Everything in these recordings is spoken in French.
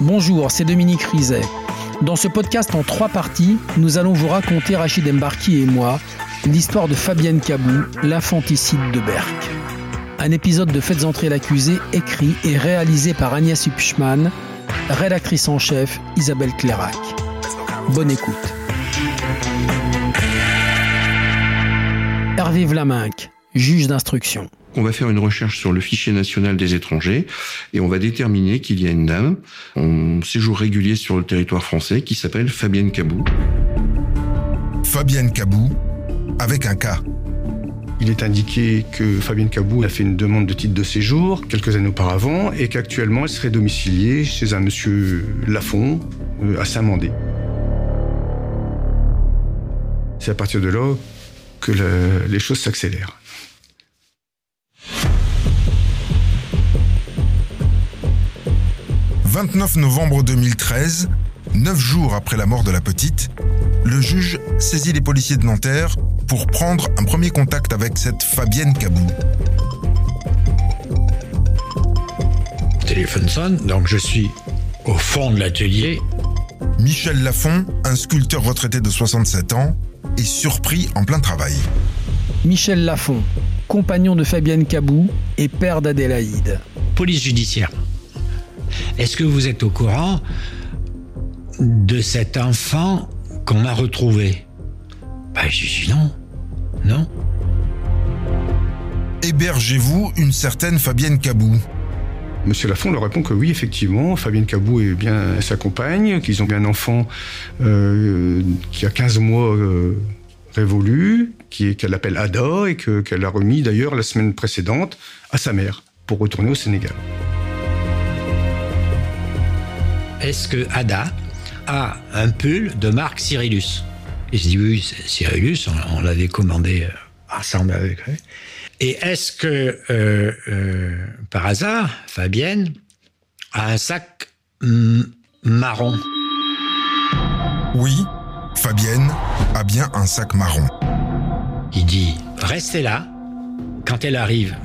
Bonjour, c'est Dominique Rizet. Dans ce podcast en trois parties, nous allons vous raconter, Rachid Embarki et moi, l'histoire de Fabienne Cabou, l'infanticide de Berck. Un épisode de Faites entrer l'accusé écrit et réalisé par Agnès Hupschmann, rédactrice en chef Isabelle Clairac. Bonne écoute. Hervé Vlaminck, juge d'instruction. On va faire une recherche sur le fichier national des étrangers et on va déterminer qu'il y a une dame en séjour régulier sur le territoire français qui s'appelle Fabienne Cabou. Fabienne Cabou, avec un cas. Il est indiqué que Fabienne Cabou a fait une demande de titre de séjour quelques années auparavant et qu'actuellement elle serait domiciliée chez un monsieur Lafont euh, à Saint-Mandé. C'est à partir de là que le- les choses s'accélèrent. « 29 novembre 2013, neuf jours après la mort de la petite, le juge saisit les policiers de Nanterre pour prendre un premier contact avec cette Fabienne Cabou. Le téléphone sonne, donc je suis au fond de l'atelier. Michel Lafont, un sculpteur retraité de 67 ans, est surpris en plein travail. Michel Lafont, compagnon de Fabienne Cabou et père d'Adélaïde. Police judiciaire. Est-ce que vous êtes au courant de cet enfant qu'on a retrouvé? Bah, je dis non. Non. Hébergez-vous une certaine Fabienne Cabou. Monsieur Lafont leur répond que oui, effectivement, Fabienne Cabou est bien sa compagne, qu'ils ont bien un enfant euh, qui a 15 mois euh, révolu, qu'elle appelle Ada et que- qu'elle a remis d'ailleurs la semaine précédente à sa mère pour retourner au Sénégal. Est-ce que Ada a un pull de marque Cyrillus Et je dis oui, c'est Cyrillus, on, on l'avait commandé euh, ensemble avec eux. Et est-ce que, euh, euh, par hasard, Fabienne a un sac mm, marron Oui, Fabienne a bien un sac marron. Il dit restez là. Quand elle arrive,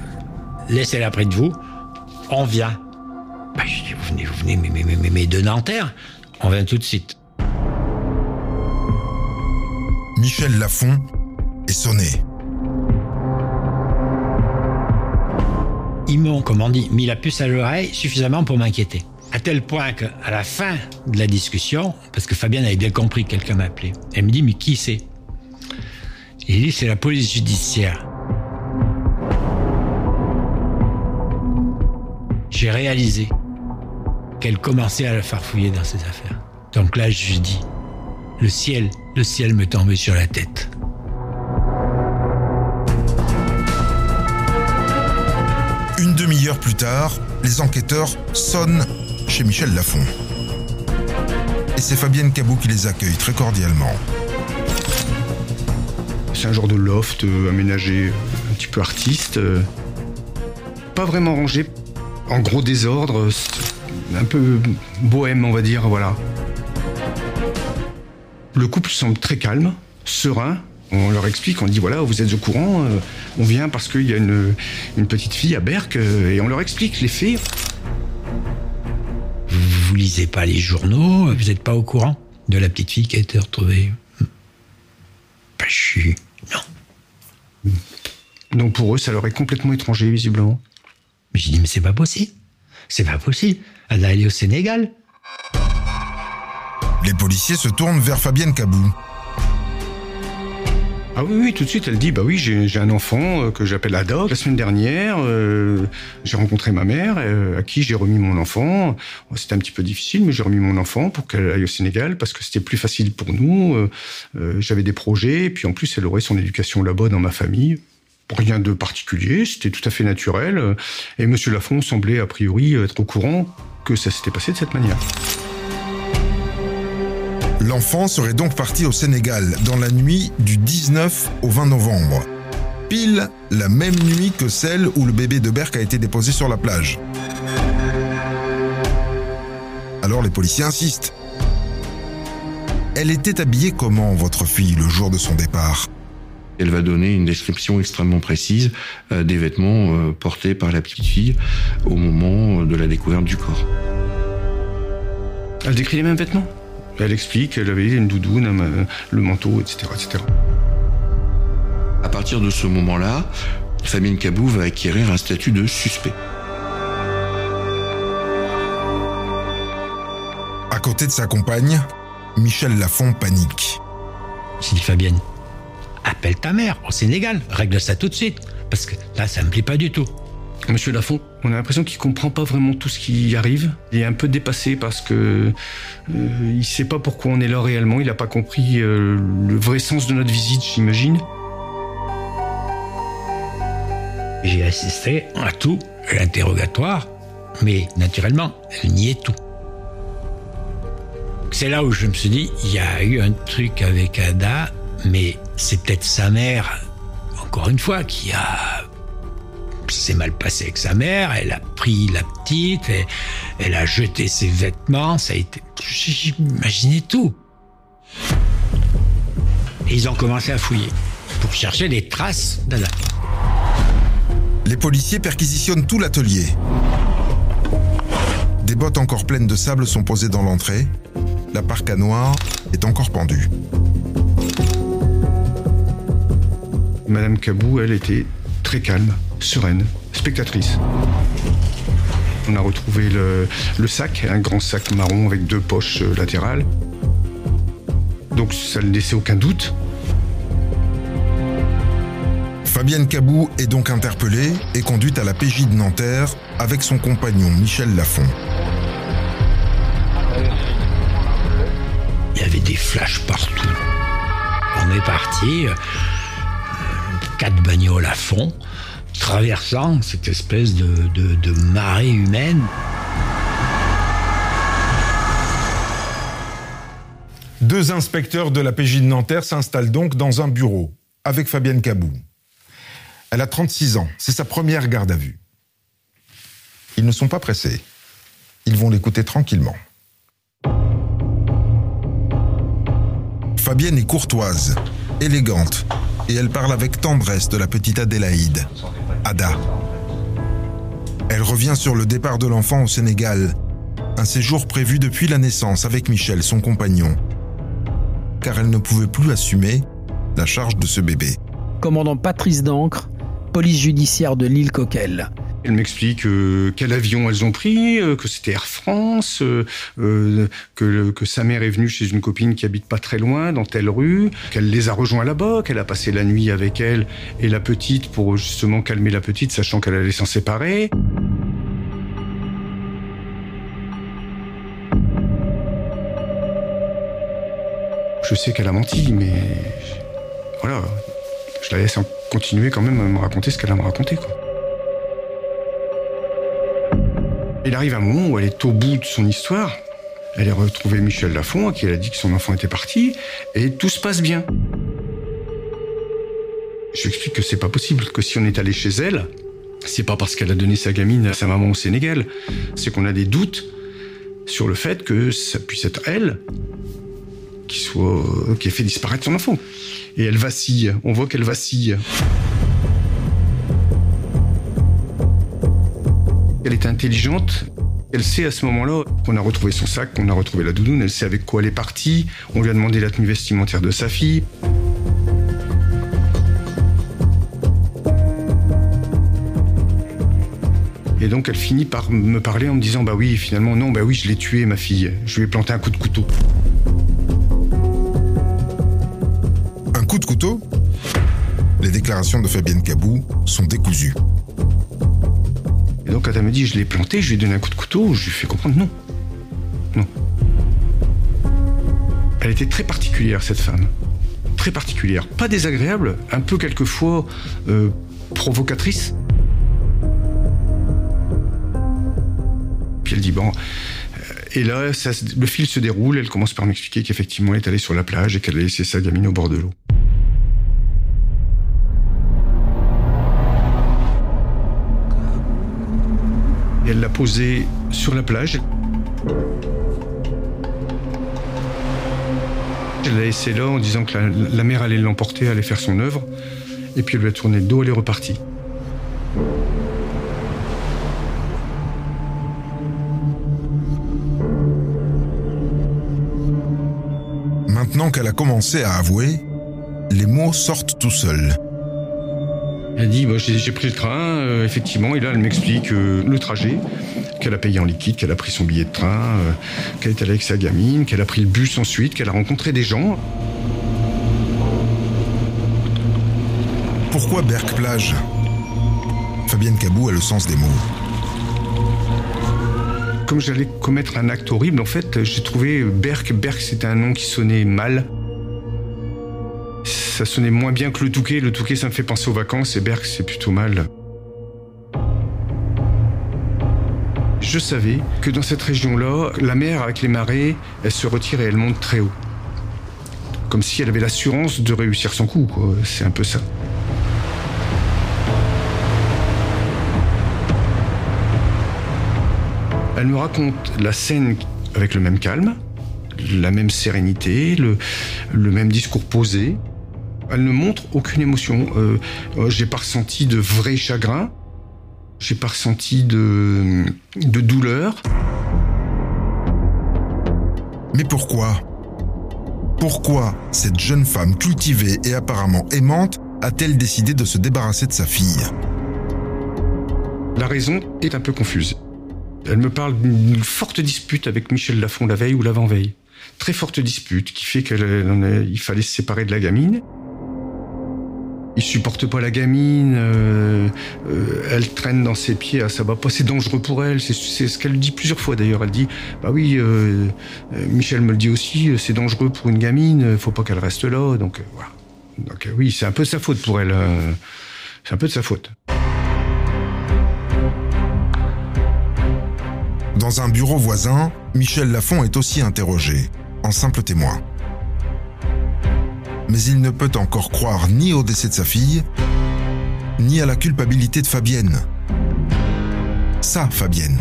laissez-la près de vous. On vient. Bah, je dis vous venez, vous venez, mais, mais, mais, mais- mais de Nanterre. On vient tout de suite. Michel Lafont est sonné. Ils m'ont, comme on dit, mis la puce à l'oreille suffisamment pour m'inquiéter. À tel point qu'à la fin de la discussion, parce que Fabienne avait bien compris que quelqu'un m'appelait, elle me dit Mais qui c'est? Il dit C'est la police judiciaire. J'ai réalisé qu'elle commençait à la farfouiller dans ses affaires. Donc là, je lui dis Le ciel, le ciel me tombait sur la tête. Une demi-heure plus tard, les enquêteurs sonnent chez Michel Lafont. Et c'est Fabienne Cabou qui les accueille très cordialement. C'est un genre de loft euh, aménagé un petit peu artiste, euh, pas vraiment rangé, en gros désordre, euh, un peu bohème, on va dire, voilà. Le couple semble très calme, serein. On leur explique, on dit voilà, vous êtes au courant, euh, on vient parce qu'il y a une, une petite fille à Berck, euh, et on leur explique les faits. Vous, vous lisez pas les journaux Vous n'êtes pas au courant de la petite fille qui a été retrouvée? Je suis. Non. Donc pour eux, ça leur est complètement étranger, visiblement. Mais j'ai dit, mais c'est pas possible. C'est pas possible. Elle est allée au Sénégal. Les policiers se tournent vers Fabienne Cabou. Ah oui, oui, tout de suite, elle dit, bah oui, j'ai j'ai un enfant euh, que j'appelle Ada. La semaine dernière, euh, j'ai rencontré ma mère, euh, à qui j'ai remis mon enfant. C'était un petit peu difficile, mais j'ai remis mon enfant pour qu'elle aille au Sénégal, parce que c'était plus facile pour nous. Euh, J'avais des projets, et puis en plus, elle aurait son éducation là-bas dans ma famille. Rien de particulier, c'était tout à fait naturel. euh, Et Monsieur Lafont semblait, a priori, être au courant que ça s'était passé de cette manière. L'enfant serait donc parti au Sénégal dans la nuit du 19 au 20 novembre. Pile la même nuit que celle où le bébé de Berck a été déposé sur la plage. Alors les policiers insistent. Elle était habillée comment, votre fille, le jour de son départ? Elle va donner une description extrêmement précise euh, des vêtements euh, portés par la petite fille au moment de la découverte du corps. Elle décrit les mêmes vêtements? Elle explique qu'elle avait une doudoune, le manteau, etc., etc. À partir de ce moment-là, Fabienne Cabou va acquérir un statut de suspect. À côté de sa compagne, Michel Lafont panique. J'ai dit Fabienne, appelle ta mère au Sénégal, règle ça tout de suite, parce que là, ça me plaît pas du tout. Monsieur Lafont, on a l'impression qu'il comprend pas vraiment tout ce qui arrive. Il est un peu dépassé parce que euh, il sait pas pourquoi on est là réellement. Il n'a pas compris euh, le vrai sens de notre visite, j'imagine. J'ai assisté à tout l'interrogatoire, mais naturellement, elle niait tout. C'est là où je me suis dit, il y a eu un truc avec Ada, mais c'est peut-être sa mère, encore une fois, qui a s'est mal passé avec sa mère, elle a pris la petite, et elle a jeté ses vêtements, ça a été... J'imaginais tout. Et ils ont commencé à fouiller pour chercher des traces d'Ada. Les policiers perquisitionnent tout l'atelier. Des bottes encore pleines de sable sont posées dans l'entrée. La parka noire est encore pendue. Madame Cabou, elle était très calme, sereine, spectatrice. On a retrouvé le, le, sac, un grand sac marron avec deux poches euh, latérales. Donc ça ne laissait aucun doute. Fabienne Cabou est donc interpellée et conduite à la PJ de Nanterre avec son compagnon Michel Lafont. Il y avait des flashs partout. On est parti, euh, quatre bagnoles à fond, traversant cette espèce de, marée humaine. Deux inspecteurs de la PJ de Nanterre s'installent donc dans un bureau avec Fabienne Cabou. Elle a 36 ans, c'est sa première garde à vue. Ils ne sont pas pressés. Ils vont l'écouter tranquillement. Fabienne est courtoise, élégante, et elle parle avec tendresse de la petite Adélaïde, Ada. Elle revient sur le départ de l'enfant au Sénégal, un séjour prévu depuis la naissance avec Michel, son compagnon, car elle ne pouvait plus assumer la charge de ce bébé. Commandant Patrice d'Ancre, police judiciaire de l'île Coquelle. Elle m'explique euh, quel avion elles ont pris, euh, que c'était Air France, euh, que, que, sa mère est venue chez une copine qui habite pas très loin, dans telle rue, qu'elle les a rejoints là-bas, qu'elle a passé la nuit avec elle et la petite pour justement calmer la petite, sachant qu'elle allait s'en séparer. Je sais qu'elle a menti, mais voilà, je la laisse continuer quand même à me raconter ce qu'elle a me raconter. Quoi. Il arrive un moment où elle est au bout de son histoire. Elle a retrouvé Michel Lafont, à qui elle a dit que son enfant était parti, et tout se passe bien. Je lui explique que c'est pas possible, que si on est allé chez elle, c'est pas parce qu'elle a donné sa gamine à sa maman au Sénégal, c'est qu'on a des doutes sur le fait que ça puisse être elle qui soit qui ait fait disparaître son enfant. Et elle vacille, on voit qu'elle vacille. Intelligente. Elle sait à ce moment-là qu'on a retrouvé son sac, qu'on a retrouvé la doudoune. Elle sait avec quoi elle est partie. On lui a demandé la tenue vestimentaire de sa fille. Et donc elle finit par me parler en me disant bah oui finalement non bah oui je l'ai tué ma fille. Je lui ai planté un coup de couteau. Un coup de couteau? Les déclarations de Fabienne Cabou sont décousues. Et donc quand elle me dit je l'ai planté, je lui ai donné un coup de couteau, je lui fais comprendre non. Non. Elle était très particulière cette femme. Très particulière. Pas désagréable, un peu quelquefois euh, provocatrice. Puis elle dit bon. Et là, ça, le fil se déroule. Elle commence par m'expliquer qu'effectivement, elle est allée sur la plage et qu'elle a laissé sa gamine au bord de l'eau. Et elle l'a posée sur la plage. Elle l'a laissé là en disant que la, la mère allait l'emporter, allait faire son œuvre. Et puis elle lui a tourné le dos, elle est repartie. Maintenant qu'elle a commencé à avouer, les mots sortent tout seuls. Elle dit bah, j'ai pris le train, euh, effectivement, et là elle m'explique euh, le trajet, qu'elle a payé en liquide, qu'elle a pris son billet de train, euh, qu'elle est allée avec sa gamine, qu'elle a pris le bus ensuite, qu'elle a rencontré des gens. Pourquoi Berck-Plage Fabienne Cabou a le sens des mots. Comme j'allais commettre un acte horrible, en fait, j'ai trouvé Berck. Berck, c'était un nom qui sonnait mal. Ça sonnait moins bien que le Touquet. Le Touquet, ça me fait penser aux vacances et Berck, c'est plutôt mal. Je savais que dans cette région-là, la mer avec les marées, elle se retire et elle monte très haut. Comme si elle avait l'assurance de réussir son coup. C'est un peu ça. Elle me raconte la scène avec le même calme, la même sérénité, le même discours posé. Elle ne montre aucune émotion. Euh, euh, j'ai pas ressenti de vrai chagrin. J'ai pas ressenti de, de douleur. Mais pourquoi? Pourquoi cette jeune femme cultivée et apparemment aimante a-t-elle décidé de se débarrasser de sa fille? La raison est un peu confuse. Elle me parle d'une forte dispute avec Michel Lafont la veille ou l'avant-veille. Très forte dispute qui fait qu'il fallait se séparer de la gamine. Il supporte pas la gamine, euh, euh, elle traîne dans ses pieds, ça va pas, c'est dangereux pour elle. C'est ce qu'elle dit plusieurs fois d'ailleurs. Elle dit, bah oui, euh, Michel me le dit aussi, c'est dangereux pour une gamine, faut pas qu'elle reste là. Donc voilà. Donc oui, c'est un peu sa faute pour elle. c'est un peu de sa faute. Dans un bureau voisin, Michel Lafont est aussi interrogé, en simple témoin. Mais il ne peut encore croire ni au décès de sa fille, ni à la culpabilité de Fabienne. Ça, Fabienne.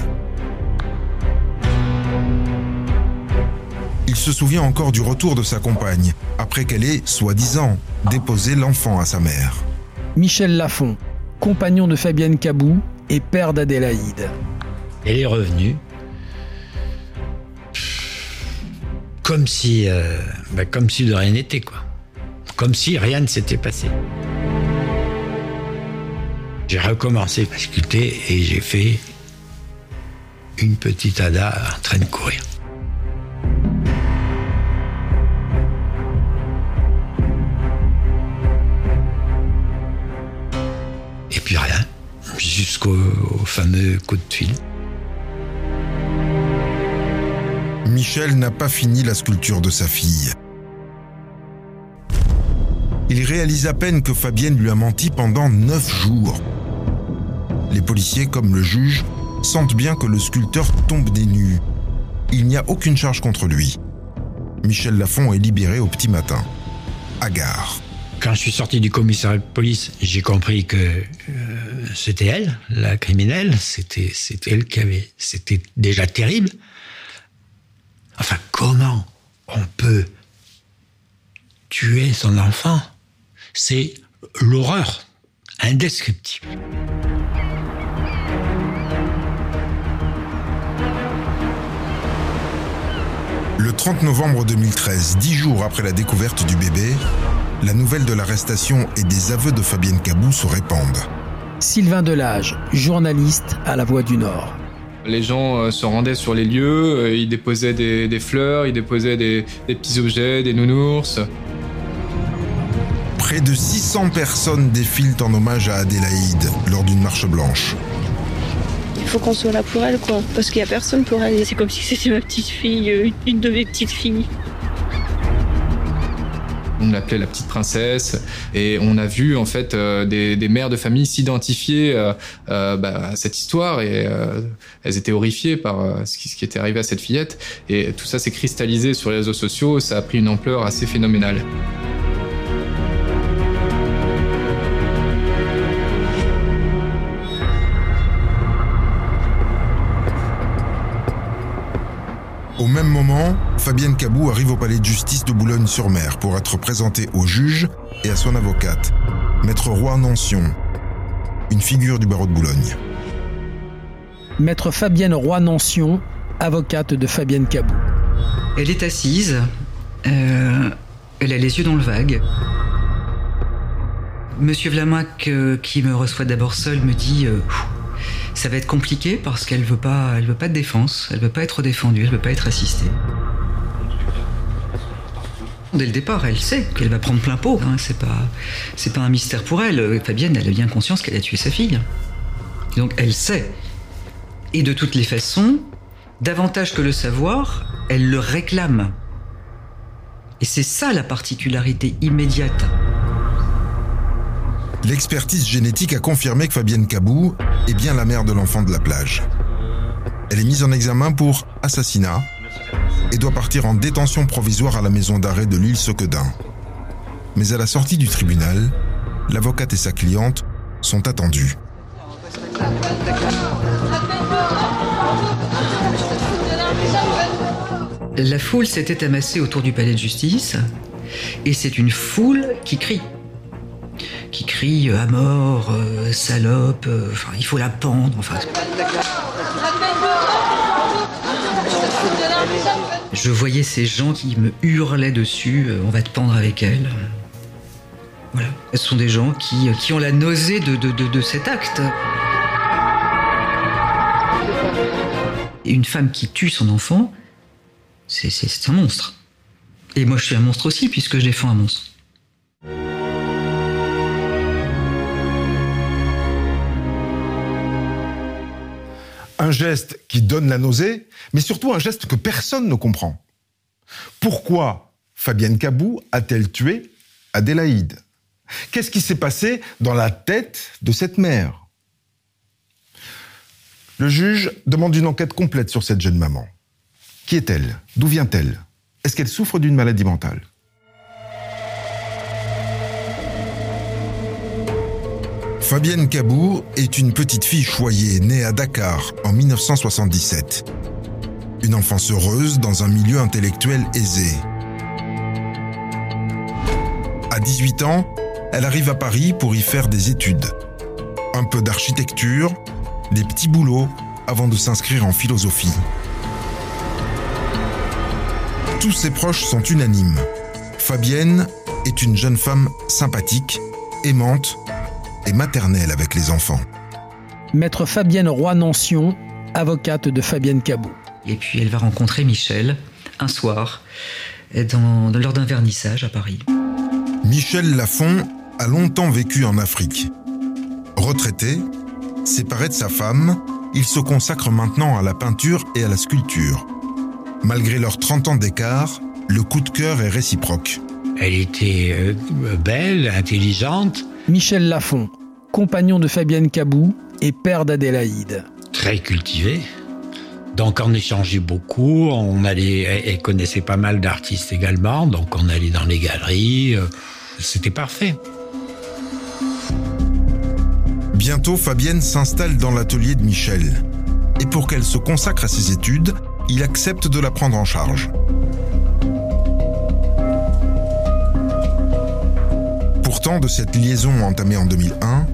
Il se souvient encore du retour de sa compagne, après qu'elle ait, soi-disant, déposé l'enfant à sa mère. Michel Lafont, compagnon de Fabienne Cabou et père d'Adélaïde. Elle est revenue. Comme si, euh, bah, comme si de rien n'était, quoi. Comme si rien ne s'était passé. J'ai recommencé à sculpter et j'ai fait une petite Ada en train de courir. Et puis rien, jusqu'au fameux coup de fil. Michel n'a pas fini la sculpture de sa fille. Il réalise à peine que Fabienne lui a menti pendant neuf jours. Les policiers, comme le juge, sentent bien que le sculpteur tombe des nues. Il n'y a aucune charge contre lui. Michel Lafont est libéré au petit matin. À gare. Quand je suis sorti du commissariat de police, j'ai compris que euh, c'était elle, la criminelle. C'était elle qui avait. C'était déjà terrible. Enfin, comment on peut tuer son enfant? C'est l'horreur indescriptible. Le 30 novembre 2013, dix jours après la découverte du bébé, la nouvelle de l'arrestation et des aveux de Fabienne Cabou se répandent. Sylvain Delage, journaliste à La Voix du Nord. Les gens euh, se rendaient sur les lieux, euh, ils déposaient des, fleurs, ils déposaient des, des petits objets, des nounours. Près de 600 personnes défilent en hommage à Adélaïde lors d'une marche blanche. Il faut qu'on soit là pour elle, quoi. Parce qu'il n'y a personne pour elle. C'est comme si c'était ma petite fille, euh, une de mes petites filles. On l'appelait la petite princesse et on a vu en fait euh, des, mères de famille s'identifier euh, euh, bah, à cette histoire et elles étaient horrifiées par ce qui, ce qui était arrivé à cette fillette et tout ça s'est cristallisé sur les réseaux sociaux, ça a pris une ampleur assez phénoménale. Au même moment, Fabienne Cabou arrive au palais de justice de Boulogne-sur-Mer pour être présentée au juge et à son avocate, Maître Roy Nancion, une figure du barreau de Boulogne. Maître Fabienne Roy-Nancion, avocate de Fabienne Cabou. Elle est assise. Euh, Elle a les yeux dans le vague. Monsieur Vlamac, euh, qui me reçoit d'abord seul, me dit euh, ça va être compliqué parce qu'elle veut pas, elle veut pas de défense, elle veut pas être défendue, elle veut pas être assistée. Dès le départ, elle sait qu'elle va prendre plein pot. Hein, c'est pas, c'est pas un mystère pour elle. Fabienne, elle a bien conscience qu'elle a tué sa fille. Donc elle sait. Et de toutes les façons, davantage que le savoir, elle le réclame. Et c'est ça la particularité immédiate. L'expertise génétique a confirmé que Fabienne Cabou est bien la mère de l'enfant de la plage. Elle est mise en examen pour assassinat et doit partir en détention provisoire à la maison d'arrêt de l'île Sequedin. Mais à la sortie du tribunal, l'avocate et sa cliente sont attendues. La foule s'était amassée autour du palais de justice et c'est une foule qui crie. Qui crie à mort, euh, salope, euh, il faut la pendre. Je voyais ces gens qui me hurlaient dessus, euh, on va te pendre avec elle. Voilà, ce sont des gens qui, ont la nausée de, de cet acte. Une femme qui tue son enfant, c'est un monstre. Et moi je suis un monstre aussi puisque je défends un monstre. Un geste qui donne la nausée, mais surtout un geste que personne ne comprend. Pourquoi Fabienne Cabou a-t-elle tué Adélaïde? Qu'est-ce qui s'est passé dans la tête de cette mère? Le juge demande une enquête complète sur cette jeune maman. Qui est-elle? D'où vient-elle? Est-ce qu'elle souffre d'une maladie mentale? Fabienne Cabou est une petite fille choyée née à Dakar en 1977. Une enfance heureuse dans un milieu intellectuel aisé. À 18 ans, elle arrive à Paris pour y faire des études. Un peu d'architecture, des petits boulots avant de s'inscrire en philosophie. Tous ses proches sont unanimes. Fabienne est une jeune femme sympathique, aimante et maternelle avec les enfants. Maître Fabienne Roy-Nancion, avocate de Fabienne Cabot. Et puis elle va rencontrer Michel un soir dans, lors d'un vernissage à Paris. Michel Lafont a longtemps vécu en Afrique. Retraité, séparé de sa femme, il se consacre maintenant à la peinture et à la sculpture. Malgré leurs 30 ans d'écart, le coup de cœur est réciproque. Elle était euh, belle, intelligente. Michel Lafont, compagnon de Fabienne Cabou et père d'Adélaïde. Très cultivé. Donc on échangeait beaucoup, on allait, elle connaissait pas mal d'artistes également, donc on allait dans les galeries, euh, c'était parfait. Bientôt, Fabienne s'installe dans l'atelier de Michel. Et pour qu'elle se consacre à ses études, il accepte de la prendre en charge. Pourtant, de cette liaison entamée en 2001,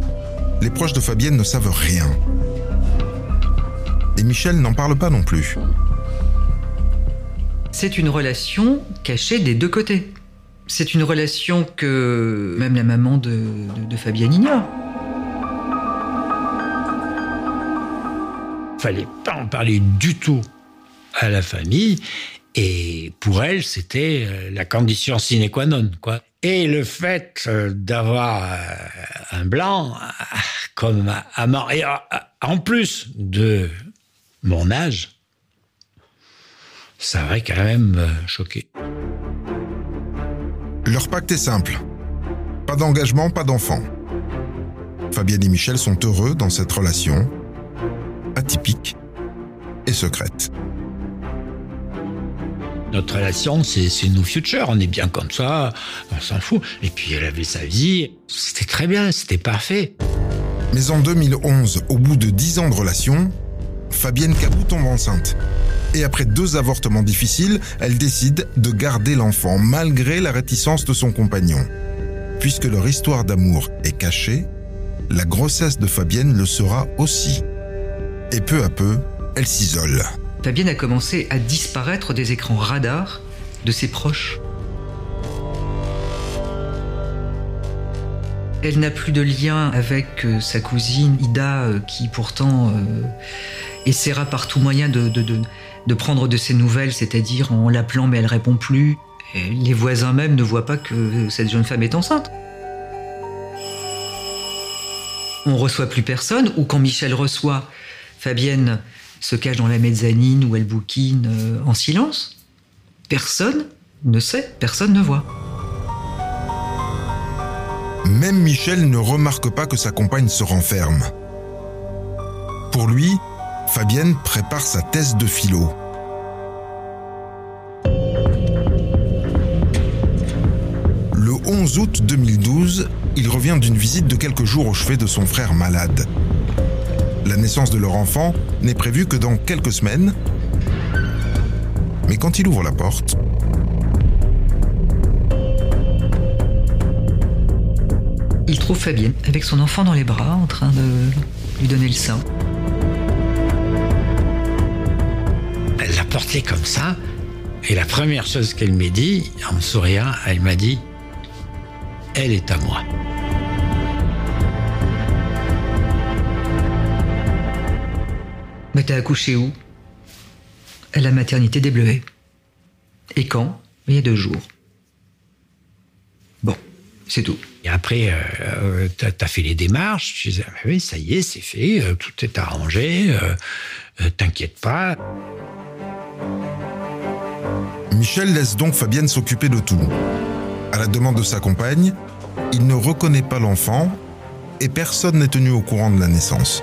les proches de Fabienne ne savent rien. Et Michel n'en parle pas non plus. C'est une relation cachée des deux côtés. C'est une relation que même la maman de, de, de Fabienne ignore. Fallait pas en parler du tout à la famille. Et pour elle, c'était euh, la condition sine qua non, quoi. Et le fait euh, d'avoir euh, un blanc comme amant, et en plus de mon âge, ça aurait quand même choqué. Leur pacte est simple. Pas d'engagement, pas d'enfant. Fabienne et Michel sont heureux dans cette relation, atypique et secrète. Notre relation, c'est nos futurs. On est bien comme ça, on s'en fout. Et puis elle avait sa vie. C'était très bien, c'était parfait. Mais en 2011, au bout de dix ans de relation, Fabienne Cabou tombe enceinte. Et après deux avortements difficiles, elle décide de garder l'enfant malgré la réticence de son compagnon. Puisque leur histoire d'amour est cachée, la grossesse de Fabienne le sera aussi. Et peu à peu, elle s'isole. Fabienne a commencé à disparaître des écrans radars de ses proches. Elle n'a plus de lien avec euh, sa cousine Ida, euh, qui pourtant euh, essaiera par tout moyen de, prendre de ses nouvelles, c'est-à-dire en l'appelant mais elle répond plus. Les voisins même ne voient pas que cette jeune femme est enceinte. On reçoit plus personne, ou quand Michel reçoit, Fabienne se cache dans la mezzanine où elle bouquine euh, en silence. Personne ne sait, personne ne voit. Même Michel ne remarque pas que sa compagne se renferme. Pour lui, Fabienne prépare sa thèse de philo. Le 11 août 2012, il revient d'une visite de quelques jours au chevet de son frère malade. La naissance de leur enfant n'est prévue que dans quelques semaines. Mais quand il ouvre la porte, Il trouve Fabienne avec son enfant dans les bras en train de lui donner le sein. Elle l'a porté comme ça. Et la première chose qu'elle m'a dit, en me souriant, elle m'a dit Elle est à moi. Mais t'as accouché où? À la maternité des Bleuets. Et quand? Il y a deux jours. Bon, c'est tout. Et après, euh, euh, t'as as fait les démarches. Je disais, Ah, oui, ça y est, c'est fait, euh, tout est arrangé, euh, euh, t'inquiète pas. Michel laisse donc Fabienne s'occuper de tout. À la demande de sa compagne, il ne reconnaît pas l'enfant et personne n'est tenu au courant de la naissance.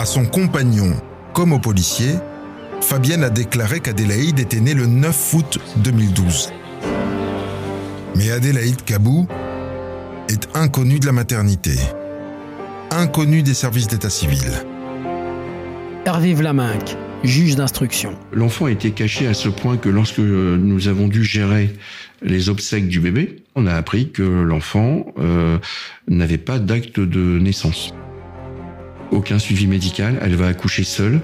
À son compagnon comme au policier, Fabienne a déclaré qu'Adélaïde était née le 9 août 2012. Mais Adélaïde Kabou est inconnue de la maternité, inconnue des services d'état civil. Hervé Vlaminck, juge d'instruction. L'enfant a été caché à ce point que lorsque nous avons dû gérer les obsèques du bébé, on a appris que l'enfant euh, n'avait pas d'acte de naissance. Aucun suivi médical, elle va accoucher seule.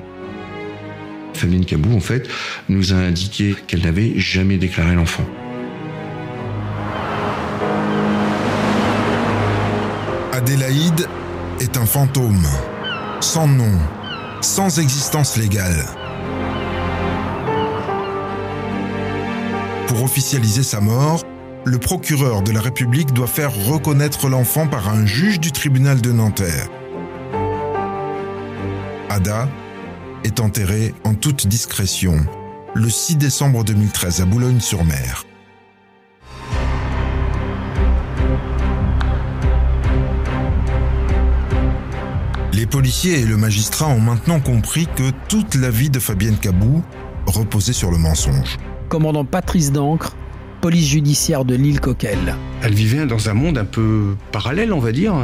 Fabienne Cabou, en fait, nous a indiqué qu'elle n'avait jamais déclaré l'enfant. Adélaïde est un fantôme, sans nom, sans existence légale. Pour officialiser sa mort, le procureur de la République doit faire reconnaître l'enfant par un juge du tribunal de Nanterre. Ada est enterrée en toute discrétion le 6 décembre 2013 à Boulogne-sur-Mer. Les policiers et le magistrat ont maintenant compris que toute la vie de Fabienne Cabou reposait sur le mensonge. Commandant Patrice Dancre, police judiciaire de l'île Coquelle. Elle vivait dans un monde un peu parallèle, on va dire.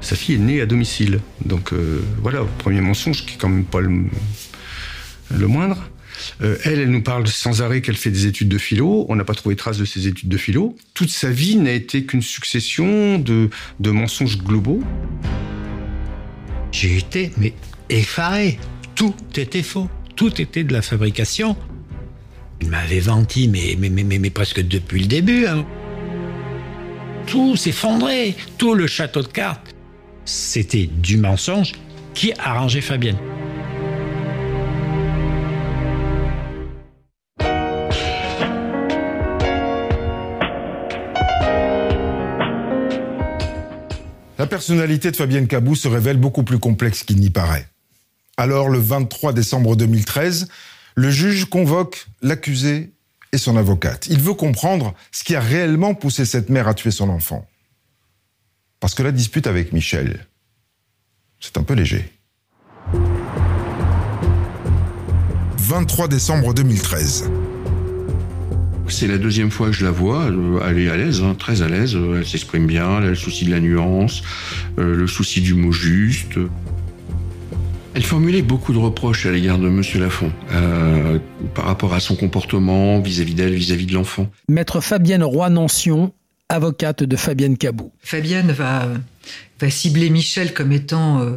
Sa fille est née à domicile. Donc euh, voilà, premier mensonge qui est quand même pas le, moindre. Euh, elle, elle nous parle sans arrêt qu'elle fait des études de philo. On n'a pas trouvé trace de ses études de philo. Toute sa vie n'a été qu'une succession de, mensonges globaux. J'ai été, mais effaré. Tout était faux. Tout était de la fabrication. Il m'avait mais, mais, mais, mais presque depuis le début. hein. Tout s'effondrait. Tout le château de cartes. C'était du mensonge qui arrangeait Fabienne. La personnalité de Fabienne Cabou se révèle beaucoup plus complexe qu'il n'y paraît. Alors, le 23 décembre 2013, le juge convoque l'accusé et son avocate. Il veut comprendre ce qui a réellement poussé cette mère à tuer son enfant. Parce que la dispute avec Michel, c'est un peu léger. 23 décembre 2013. C'est la deuxième fois que je la vois. Euh, Elle est à l'aise, hein, très à l'aise. Euh, Elle s'exprime bien. Elle a le souci de la nuance, euh, le souci du mot juste. Elle formulait beaucoup de reproches à l'égard de Monsieur Lafont euh, par rapport à son comportement vis-à-vis d'elle, vis-à-vis de l'enfant. Maître Fabienne Roy-Nancion, avocate de Fabienne Cabou. Fabienne va, va cibler Michel comme étant euh,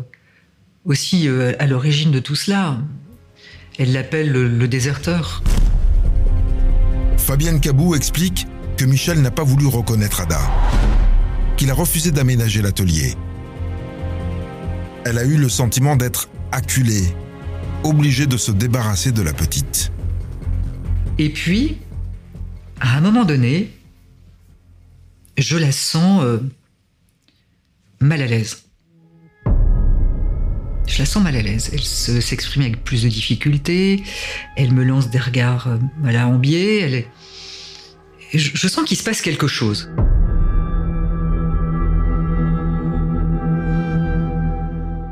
aussi euh, à l'origine de tout cela. Elle l'appelle le, le déserteur. Fabienne Cabou explique que Michel n'a pas voulu reconnaître Ada, qu'il a refusé d'aménager l'atelier. Elle a eu le sentiment d'être acculée, obligée de se débarrasser de la petite. Et puis, à un moment donné, je la sens euh, mal à l'aise. Je la sens mal à l'aise. Elle s'exprime avec plus de difficulté. Elle me lance des regards euh, à la biais. Elle est... je, je sens qu'il se passe quelque chose.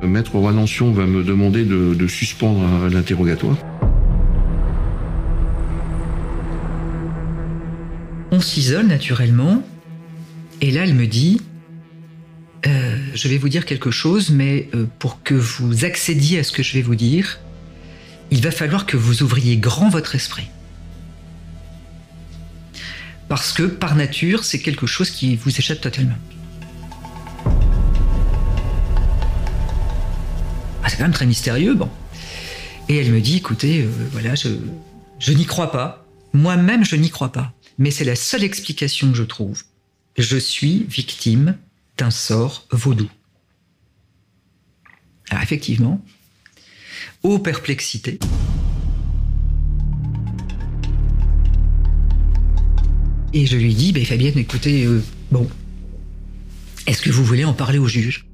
Maître Roy-Nancion va me demander de, de suspendre l'interrogatoire. On s'isole naturellement. Et là, elle me dit, euh, je vais vous dire quelque chose, mais euh, pour que vous accédiez à ce que je vais vous dire, il va falloir que vous ouvriez grand votre esprit. Parce que par nature, c'est quelque chose qui vous échappe totalement. Ah, c'est quand même très mystérieux, bon. Et elle me dit, écoutez, euh, voilà, je, je n'y crois pas. Moi-même, je n'y crois pas. Mais c'est la seule explication que je trouve. Je suis victime d'un sort vaudou. Alors effectivement, aux perplexités. Et je lui dis, ben Fabienne, écoutez, euh, bon, est-ce que vous voulez en parler au juge?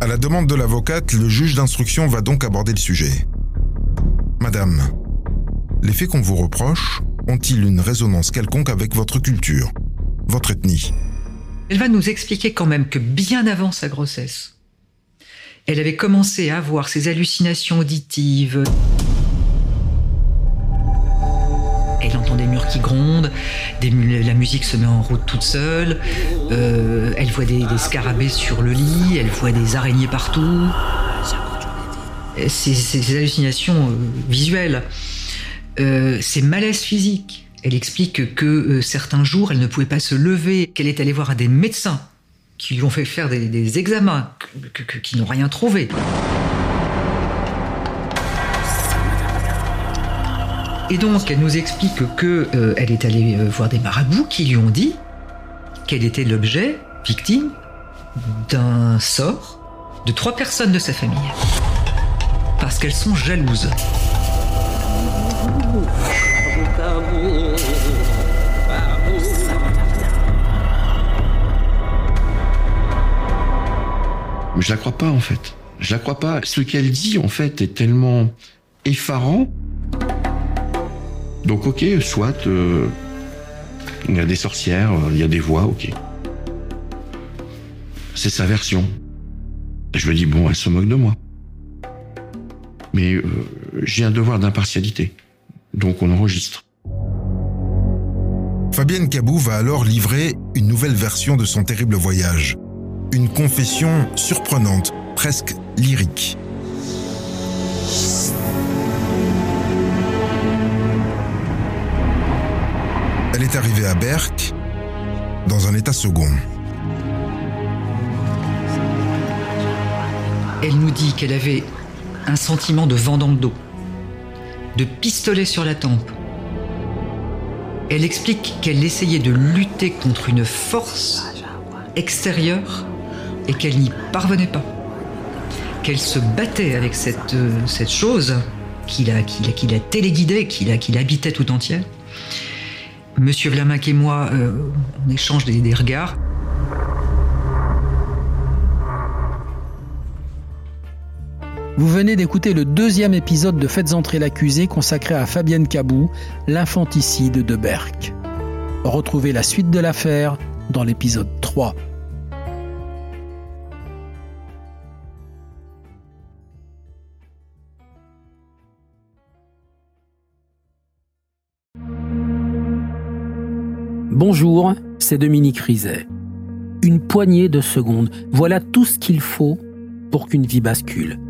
À la demande de l'avocate, le juge d'instruction va donc aborder le sujet. Madame, les faits qu'on vous reproche ont-ils une résonance quelconque avec votre culture, votre ethnie? Elle va nous expliquer quand même que bien avant sa grossesse, elle avait commencé à avoir ces hallucinations auditives. Elle entend des murs qui grondent, la musique se met en route toute seule, euh, elle voit des, scarabées sur le lit, elle voit des araignées partout. Euh, ces hallucinations euh, visuelles, euh, ces malaises physiques. Elle explique que euh, certains jours, elle ne pouvait pas se lever, qu'elle est allée voir des médecins qui lui ont fait faire des, examens, qui n'ont rien trouvé. Et donc, elle nous explique que euh, est allée euh, voir des marabouts qui lui ont dit qu'elle était l'objet, victime, d'un sort de trois personnes de sa famille. Parce qu'elles sont jalouses. Mais je la crois pas en fait. Je la crois pas. Ce qu'elle dit en fait est tellement effarant. Donc ok, soit euh, il y a des sorcières, euh, il y a des voix, ok. C'est sa version. Je me dis bon, elle se moque de moi. Mais euh, j'ai un devoir d'impartialité. Donc on enregistre. Fabienne Cabou va alors livrer une nouvelle version de son terrible voyage. Une confession surprenante, presque lyrique. Elle est arrivée à Berck dans un état second. Elle nous dit qu'elle avait un sentiment de vent dans le dos, de pistolet sur la tempe. Elle explique qu'elle essayait de lutter contre une force extérieure et qu'elle n'y parvenait pas. Qu'elle se battait avec cette, euh, cette chose qui la, qui, qui la téléguidait, qui la, qui l'habitait tout entière. Monsieur Vlaminck et moi, euh, on échange des regards. Vous venez d'écouter le deuxième épisode de Faites entrer l'accusé consacré à Fabienne Cabou, l'infanticide de Berck. Retrouvez la suite de l'affaire dans l'épisode 3. Bonjour, c'est Dominique Rizet. Une poignée de secondes, voilà tout ce qu'il faut pour qu'une vie bascule.